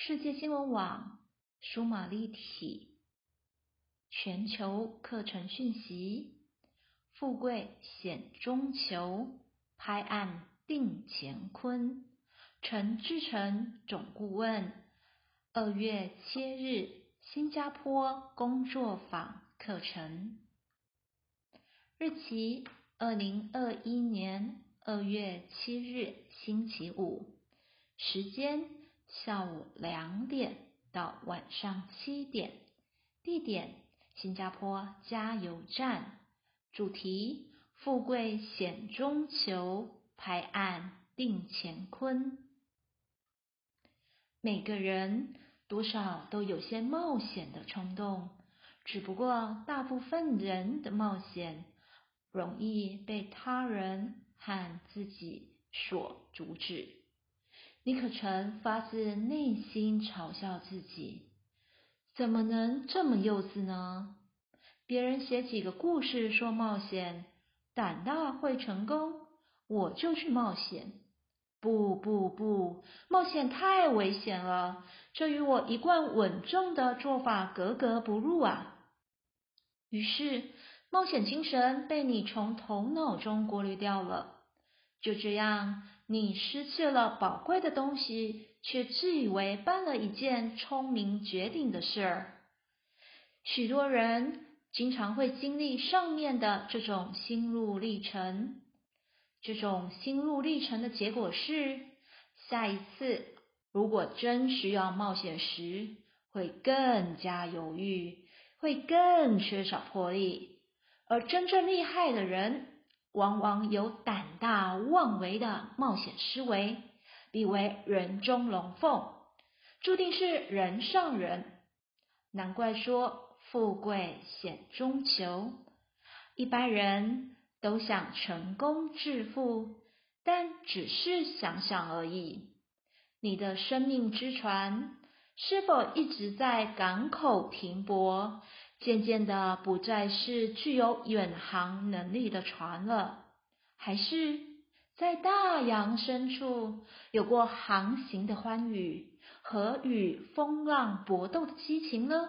世界新闻网舒马立体全球课程讯息：富贵险中求，拍案定乾坤。陈志成总顾问，二月七日新加坡工作坊课程，日期二零二一年二月七日星期五，时间。下午两点到晚上七点，地点新加坡加油站，主题富贵险中求，拍案定乾坤。每个人多少都有些冒险的冲动，只不过大部分人的冒险容易被他人和自己所阻止。你可曾发自内心嘲笑自己？怎么能这么幼稚呢？别人写几个故事说冒险，胆大会成功，我就去冒险。不不不，冒险太危险了，这与我一贯稳重的做法格格不入啊！于是，冒险精神被你从头脑中过滤掉了。就这样。你失去了宝贵的东西，却自以为办了一件聪明绝顶的事儿。许多人经常会经历上面的这种心路历程。这种心路历程的结果是，下一次如果真需要冒险时，会更加犹豫，会更缺少魄力。而真正厉害的人。往往有胆大妄为的冒险思维，必为人中龙凤，注定是人上人。难怪说富贵险中求，一般人都想成功致富，但只是想想而已。你的生命之船是否一直在港口停泊？渐渐的，不再是具有远航能力的船了，还是在大洋深处有过航行的欢愉和与风浪搏斗的激情呢？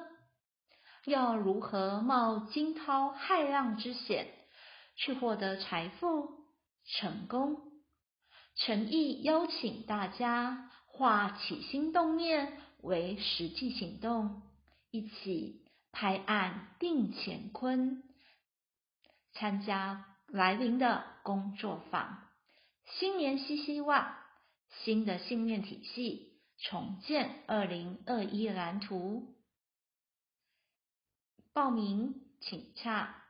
要如何冒惊涛骇浪之险去获得财富、成功？诚意邀请大家化起心动念为实际行动，一起。拍案定乾坤，参加来临的工作坊。新年新希望，新的信念体系重建二零二一蓝图。报名请洽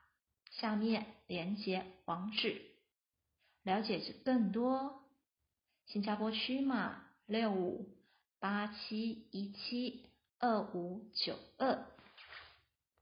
下面连接网址，了解更多。新加坡区码六五八七一七二五九二。